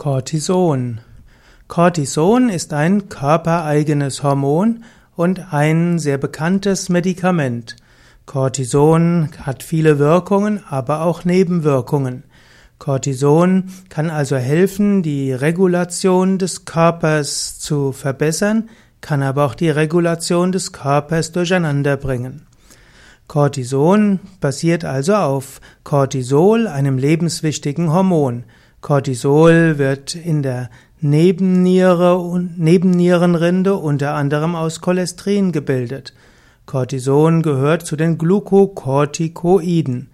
Cortison. Cortison ist ein körpereigenes Hormon und ein sehr bekanntes Medikament. Cortison hat viele Wirkungen, aber auch Nebenwirkungen. Cortison kann also helfen, die Regulation des Körpers zu verbessern, kann aber auch die Regulation des Körpers durcheinander bringen. Cortison basiert also auf Cortisol, einem lebenswichtigen Hormon. Cortisol wird in der Nebenniere und Nebennierenrinde unter anderem aus Cholesterin gebildet. Cortison gehört zu den Glucocorticoiden.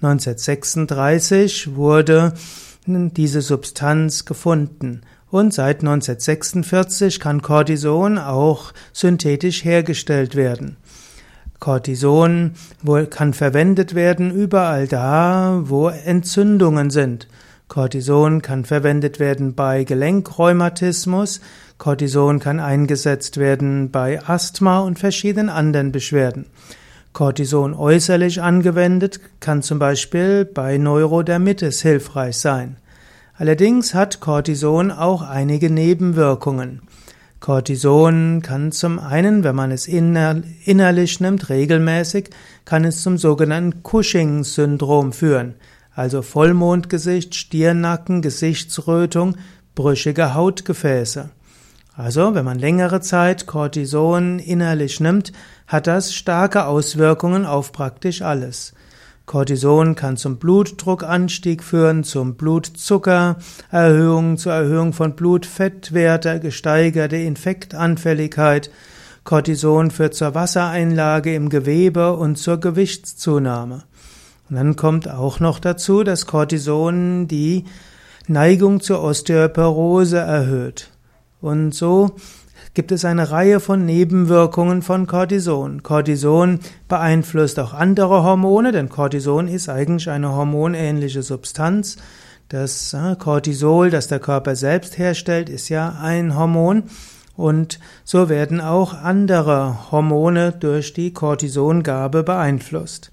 1936 wurde diese Substanz gefunden und seit 1946 kann Cortison auch synthetisch hergestellt werden. Cortison kann verwendet werden überall da, wo Entzündungen sind. Cortison kann verwendet werden bei Gelenkrheumatismus. Cortison kann eingesetzt werden bei Asthma und verschiedenen anderen Beschwerden. Cortison äußerlich angewendet kann zum Beispiel bei Neurodermitis hilfreich sein. Allerdings hat Cortison auch einige Nebenwirkungen. Cortison kann zum einen, wenn man es innerlich nimmt, regelmäßig, kann es zum sogenannten Cushing-Syndrom führen also Vollmondgesicht, Stirnnacken, Gesichtsrötung, brüchige Hautgefäße. Also, wenn man längere Zeit Cortison innerlich nimmt, hat das starke Auswirkungen auf praktisch alles. Cortison kann zum Blutdruckanstieg führen, zum Blutzuckererhöhung, zur Erhöhung von Blutfettwerte, gesteigerte Infektanfälligkeit. Cortison führt zur Wassereinlage im Gewebe und zur Gewichtszunahme. Und dann kommt auch noch dazu, dass Cortison die Neigung zur Osteoporose erhöht. Und so gibt es eine Reihe von Nebenwirkungen von Cortison. Cortison beeinflusst auch andere Hormone, denn Cortison ist eigentlich eine hormonähnliche Substanz. Das äh, Cortisol, das der Körper selbst herstellt, ist ja ein Hormon. Und so werden auch andere Hormone durch die Cortisongabe beeinflusst.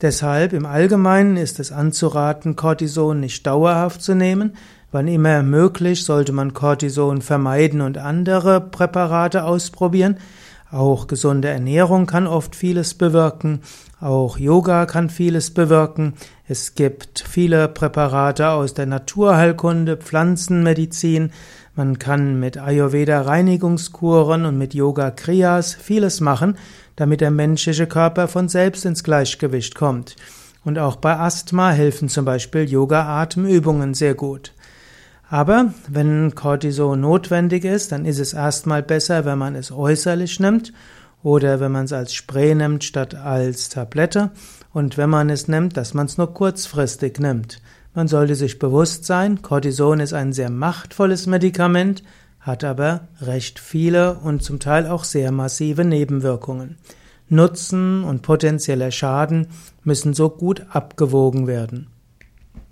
Deshalb im Allgemeinen ist es anzuraten, Cortison nicht dauerhaft zu nehmen. Wann immer möglich sollte man Cortison vermeiden und andere Präparate ausprobieren. Auch gesunde Ernährung kann oft vieles bewirken. Auch Yoga kann vieles bewirken. Es gibt viele Präparate aus der Naturheilkunde, Pflanzenmedizin. Man kann mit Ayurveda Reinigungskuren und mit Yoga Kriyas vieles machen, damit der menschliche Körper von selbst ins Gleichgewicht kommt. Und auch bei Asthma helfen zum Beispiel Yoga-Atemübungen sehr gut. Aber wenn Cortison notwendig ist, dann ist es erstmal besser, wenn man es äußerlich nimmt oder wenn man es als Spray nimmt statt als Tablette und wenn man es nimmt, dass man es nur kurzfristig nimmt. Man sollte sich bewusst sein, Cortison ist ein sehr machtvolles Medikament, hat aber recht viele und zum Teil auch sehr massive Nebenwirkungen. Nutzen und potenzieller Schaden müssen so gut abgewogen werden.